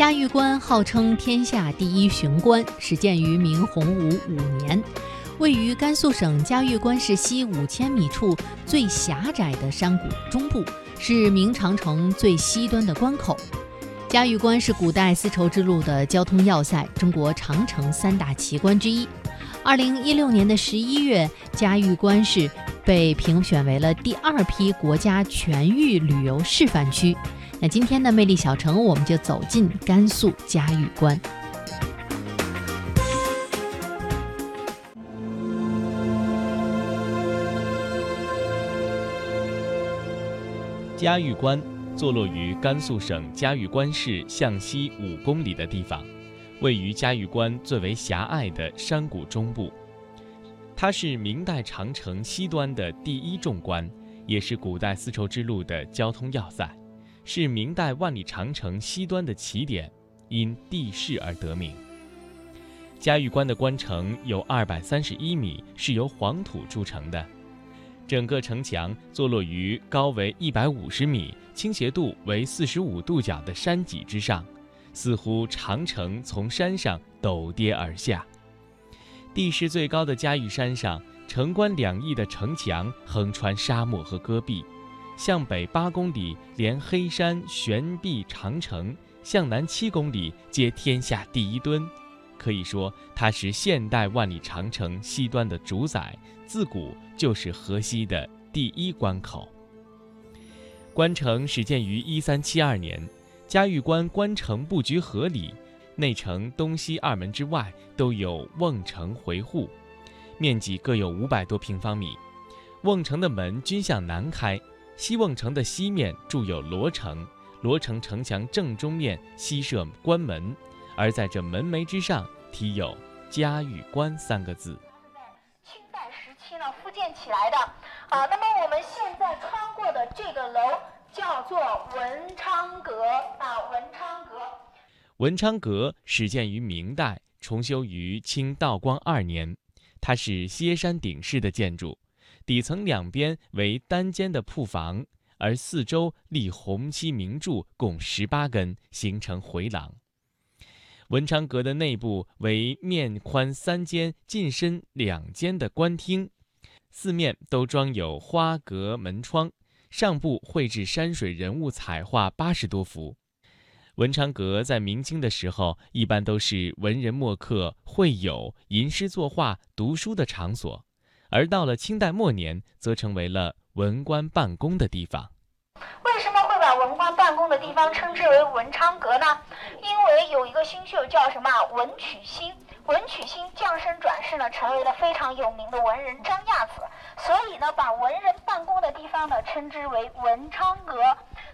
嘉峪关号称天下第一雄关，始建于明洪武五年，位于甘肃省嘉峪关市西五千米处最狭窄的山谷中部，是明长城最西端的关口。嘉峪关是古代丝绸之路的交通要塞，中国长城三大奇观之一。二零一六年的十一月，嘉峪关市被评选为了第二批国家全域旅游示范区。那今天的魅力小城，我们就走进甘肃嘉峪关。嘉峪关坐落于甘肃省嘉峪关市向西五公里的地方，位于嘉峪关最为狭隘的山谷中部。它是明代长城西端的第一重关，也是古代丝绸之路的交通要塞。是明代万里长城西端的起点，因地势而得名。嘉峪关的关城有二百三十一米，是由黄土筑成的。整个城墙坐落于高为一百五十米、倾斜度为四十五度角的山脊之上，似乎长城从山上陡跌而下。地势最高的嘉峪山上，城关两翼的城墙横穿沙漠和戈壁。向北八公里连黑山悬壁长城，向南七公里接天下第一墩，可以说它是现代万里长城西端的主宰，自古就是河西的第一关口。关城始建于一三七二年，嘉峪关关城布局合理，内城东西二门之外都有瓮城回护，面积各有五百多平方米，瓮城的门均向南开。西瓮城的西面筑有罗城，罗城城墙正中面西设关门，而在这门楣之上题有“嘉峪关”三个字。在清代时期呢，复建起来的啊。那么我们现在穿过的这个楼叫做文昌阁啊，文昌阁。文昌阁始建于明代，重修于清道光二年，它是歇山顶式的建筑。底层两边为单间的铺房，而四周立红漆明柱共十八根，形成回廊。文昌阁的内部为面宽三间、进深两间的官厅，四面都装有花格门窗，上部绘制山水人物彩画八十多幅。文昌阁在明清的时候，一般都是文人墨客会友、吟诗作画、读书的场所。而到了清代末年，则成为了文官办公的地方。为什么会把文官办公的地方称之为文昌阁呢？因为有一个星宿叫什么文曲星，文曲星降生转世呢，成为了非常有名的文人张亚子，所以呢，把文人办公的地方呢，称之为文昌阁。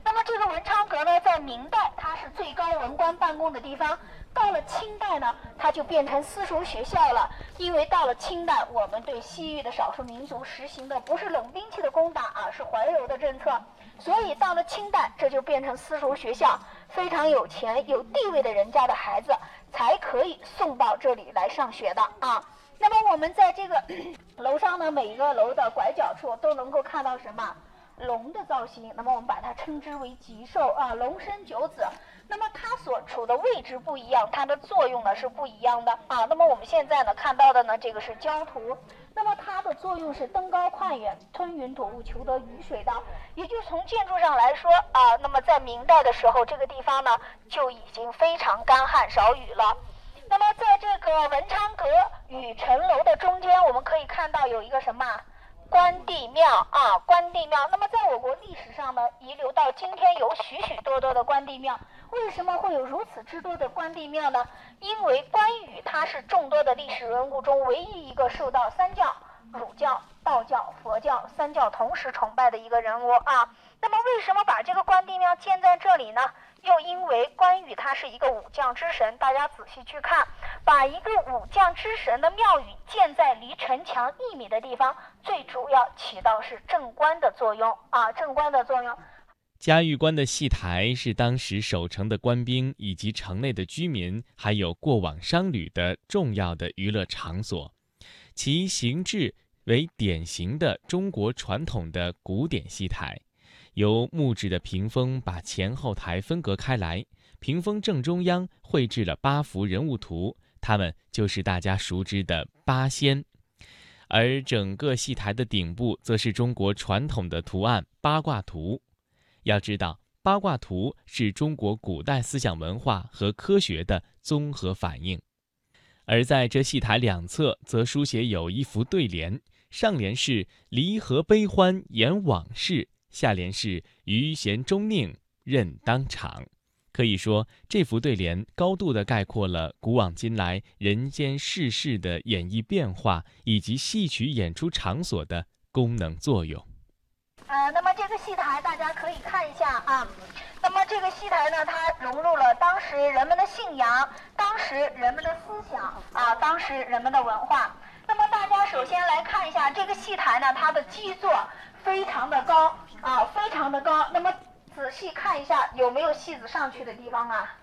那么这个文昌阁呢，在明代它是最高文官办公的地方。到了清代呢，它就变成私塾学校了。因为到了清代，我们对西域的少数民族实行的不是冷兵器的攻打，而是怀柔的政策。所以到了清代，这就变成私塾学校，非常有钱有地位的人家的孩子才可以送到这里来上学的啊。那么我们在这个楼上呢，每一个楼的拐角处都能够看到什么龙的造型。那么我们把它称之为吉兽啊，龙生九子。那么它所处的位置不一样，它的作用呢是不一样的啊。那么我们现在呢看到的呢，这个是焦土，那么它的作用是登高跨远、吞云吐雾、求得雨水的。也就从建筑上来说啊，那么在明代的时候，这个地方呢就已经非常干旱少雨了。那么在这个文昌阁与城楼的中间，我们可以看到有一个什么？关帝庙啊，关帝庙。那么，在我国历史上呢，遗留到今天有许许多多的关帝庙。为什么会有如此之多的关帝庙呢？因为关羽他是众多的历史人物中唯一一个受到三教——儒教、道教、佛教三教同时崇拜的一个人物啊。那么，为什么把这个关帝庙建在这里呢？又因为关羽他是一个武将之神，大家仔细去看，把一个武将之神的庙宇建在离城墙一米的地方，最主要起到是镇关的作用啊，镇关的作用。嘉峪关的戏台是当时守城的官兵以及城内的居民，还有过往商旅的重要的娱乐场所，其形制为典型的中国传统的古典戏台。由木质的屏风把前后台分隔开来，屏风正中央绘制了八幅人物图，他们就是大家熟知的八仙。而整个戏台的顶部，则是中国传统的图案八卦图。要知道，八卦图是中国古代思想文化和科学的综合反应。而在这戏台两侧，则书写有一幅对联，上联是“离合悲欢言往事”，下联是“余弦终宁任当场”。可以说，这幅对联高度地概括了古往今来人间世事的演绎变化，以及戏曲演出场所的功能作用。呃，那么这个戏台大家可以看一下啊。那么这个戏台呢，它融入了当时人们的信仰、当时人们的思想啊、当时人们的文化。那么大家首先来看一下这个戏台呢，它的基座非常的高啊，非常的高。那么仔细看一下，有没有戏子上去的地方啊？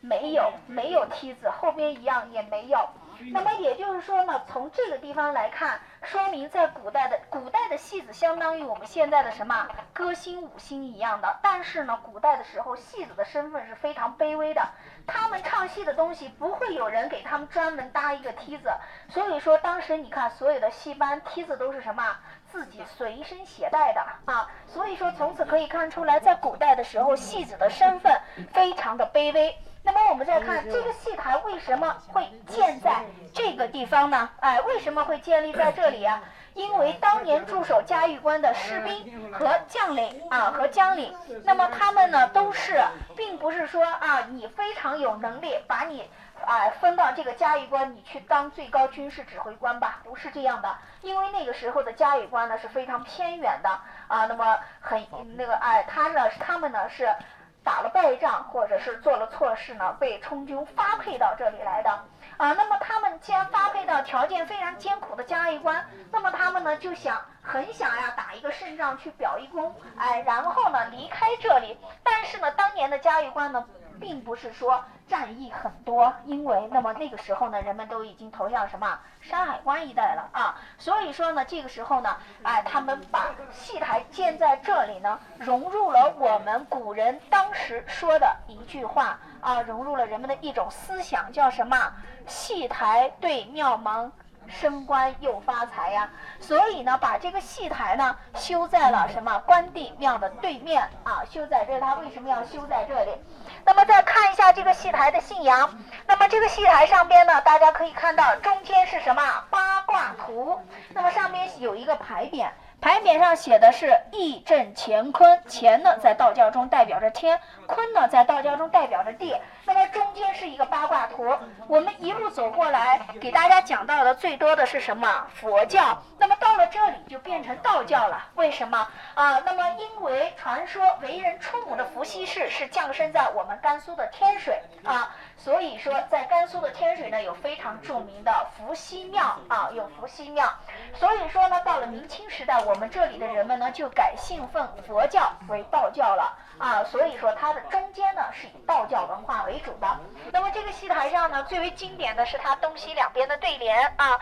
没有，没有梯子，后边一样也没有。那么也就是说呢，从这个地方来看，说明在古代的古代的戏子相当于我们现在的什么歌星、舞星一样的。但是呢，古代的时候戏子的身份是非常卑微的，他们唱戏的东西不会有人给他们专门搭一个梯子。所以说，当时你看所有的戏班梯子都是什么自己随身携带的啊。所以说，从此可以看出来，在古代的时候，戏子的身份非常的卑微。那么我们再看这个戏台为什么会建在这个地方呢？哎，为什么会建立在这里啊？因为当年驻守嘉峪关的士兵和将领啊和将领，那么他们呢都是，并不是说啊你非常有能力把你啊分到这个嘉峪关，你去当最高军事指挥官吧，不是这样的。因为那个时候的嘉峪关呢是非常偏远的啊，那么很那个哎，他呢他们呢是。打了败仗，或者是做了错事呢，被充军发配到这里来的啊。那么他们既然发配到条件非常艰苦的嘉峪关，那么他们呢就想很想呀打一个胜仗去表一功，哎，然后呢离开这里。但是呢，当年的嘉峪关呢。并不是说战役很多，因为那么那个时候呢，人们都已经投向什么山海关一带了啊，所以说呢，这个时候呢，哎，他们把戏台建在这里呢，融入了我们古人当时说的一句话啊，融入了人们的一种思想，叫什么？戏台对庙门。升官又发财呀，所以呢，把这个戏台呢修在了什么关帝庙的对面啊？修在这，他为什么要修在这里？那么再看一下这个戏台的信仰，那么这个戏台上边呢，大家可以看到中间是什么八卦图？那么上面有一个牌匾。牌匾上写的是“义正乾坤”，乾呢在道教中代表着天，坤呢在道教中代表着地。那么中间是一个八卦图。我们一路走过来，给大家讲到的最多的是什么？佛教。那么了这里就变成道教了。为什么啊？那么因为传说为人出母的伏羲氏是降生在我们甘肃的天水啊，所以说在甘肃的天水呢有非常著名的伏羲庙啊，有伏羲庙。所以说呢，到了明清时代。我们这里的人们呢，就改信奉佛教为道教了啊，所以说它的中间呢是以道教文化为主的。那么这个戏台上呢，最为经典的是它东西两边的对联啊，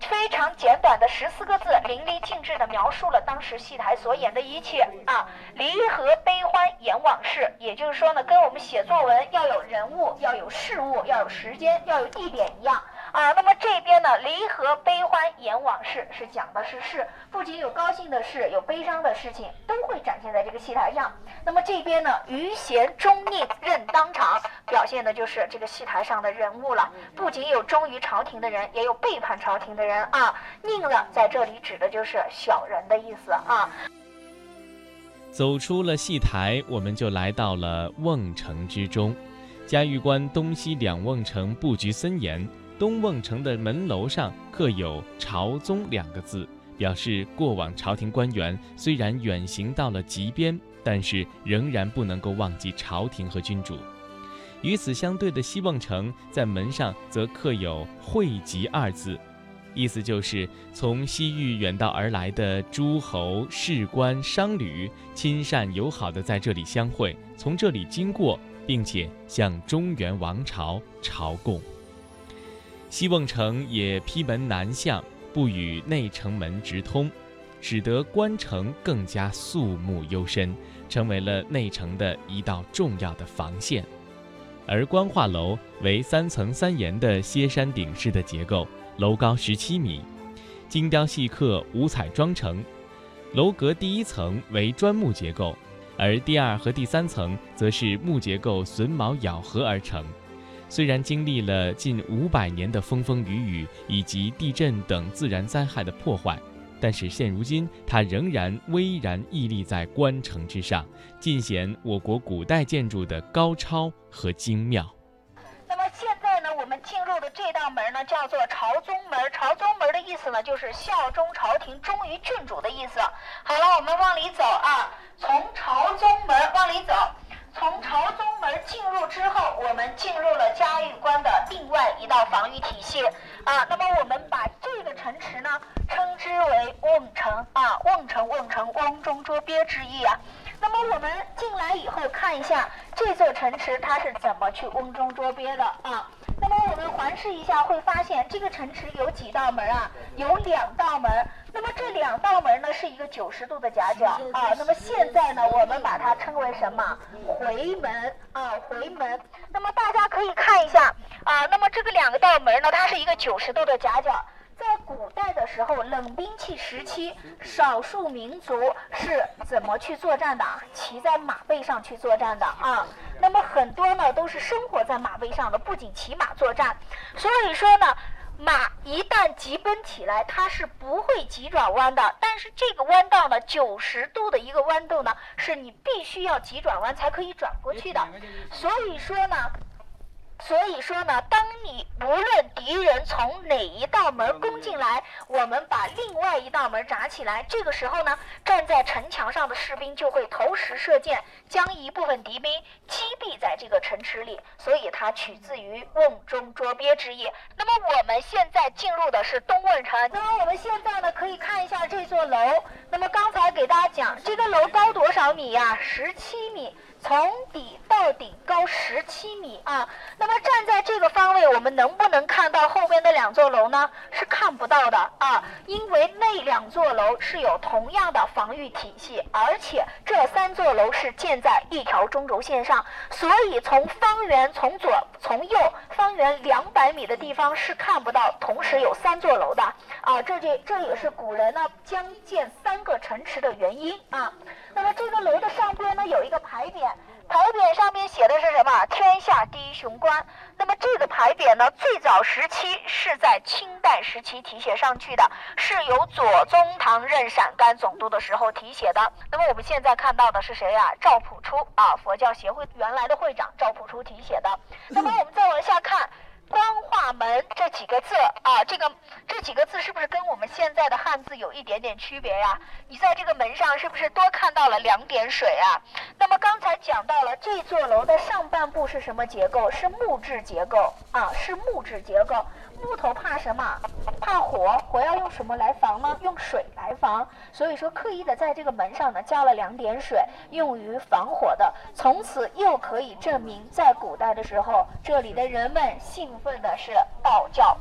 非常简短的十四个字，淋漓尽致的描述了当时戏台所演的一切啊，离合悲欢演往事。也就是说呢，跟我们写作文要有人物、要有事物、要有时间、要有地点一样。啊，那么这边呢，离合悲欢言往事是讲的是事，不仅有高兴的事，有悲伤的事情，都会展现在这个戏台上。那么这边呢，余弦终宁任当场，表现的就是这个戏台上的人物了。不仅有忠于朝廷的人，也有背叛朝廷的人啊。宁了，在这里指的就是小人的意思啊。走出了戏台，我们就来到了瓮城之中。嘉峪关东西两瓮城布局森严。东瓮城的门楼上刻有“朝宗”两个字，表示过往朝廷官员虽然远行到了极边，但是仍然不能够忘记朝廷和君主。与此相对的西瓮城，在门上则刻有“汇集”二字，意思就是从西域远道而来的诸侯、士官、商旅，亲善友好的在这里相会，从这里经过，并且向中原王朝朝贡。西瓮城也披门南向，不与内城门直通，使得关城更加肃穆幽深，成为了内城的一道重要的防线。而官话楼为三层三檐的歇山顶式的结构，楼高十七米，精雕细刻、五彩妆成。楼阁第一层为砖木结构，而第二和第三层则是木结构榫卯咬合而成。虽然经历了近五百年的风风雨雨以及地震等自然灾害的破坏，但是现如今它仍然巍然屹立在关城之上，尽显我国古代建筑的高超和精妙。那么现在呢，我们进入的这道门呢，叫做朝宗门。朝宗门的意思呢，就是效忠朝廷、忠于郡主的意思。好了，我们往里走啊，从朝宗门往里走。从朝宗门进入之后，我们进入了嘉峪关的另外一道防御体系啊。那么我们把这个城池呢，称之为瓮城啊，瓮城，瓮城，瓮中捉鳖之意啊。那么我们进来以后，看一下这座城池它是怎么去瓮中捉鳖的啊。那么我们环视一下，会发现这个城池有几道门啊？有两道门。那么这两道门呢，是一个九十度的夹角啊。那么现在呢，我们把它称为什么？回门啊，回门。那么大家可以看一下啊。那么这个两个道门呢，它是一个九十度的夹角。在古代的时候，冷兵器时期，少数民族是怎么去作战的？骑在马背上去作战的啊。那么很多呢，都是生活在马背上的，不仅骑马作战。所以说呢，马一旦急奔起来，它是不会急转弯的。但是这个弯道呢，九十度的一个弯度呢，是你必须要急转弯才可以转过去的。所以说呢。所以说呢，当你无论敌人从哪一道门攻进来，我们把另外一道门扎起来，这个时候呢，站在城墙上的士兵就会投石射箭，将一部分敌兵击毙在这个城池里。所以它取自于瓮中捉鳖之意。那么我们现在进入的是东瓮城。那么我们现在呢，可以看一下这座楼。那么刚才给大家讲，这个楼高多少米呀？十七米。从底到顶高十七米啊！那么站在这个方位，我们能不能看到后边的两座楼呢？是看不到的啊，因为那两座楼是有同样的防御体系，而且这三座楼是建在一条中轴线上，所以从方圆从左从右方圆两百米的地方是看不到同时有三座楼的啊！这就这也是古人呢将建三个城池的原因啊。那么这个楼的上边呢有一个牌匾，牌匾上面写的是什么？天下第一雄关。那么这个牌匾呢，最早时期是在清代时期题写上去的，是由左宗棠任陕甘总督的时候题写的。那么我们现在看到的是谁呀？赵朴初啊，佛教协会原来的会长赵朴初题写的。那么我们再往下看。光化门这几个字啊，这个这几个字是不是跟我们现在的汉字有一点点区别呀？你在这个门上是不是多看到了两点水啊？那么刚才讲到了这座楼的上半部是什么结构？是木质结构啊，是木质结构。木头怕什么？怕火，火要用什么来防呢？用水来防。所以说，刻意的在这个门上呢加了两点水，用于防火的。从此又可以证明，在古代的时候，这里的人们信奉的是道教。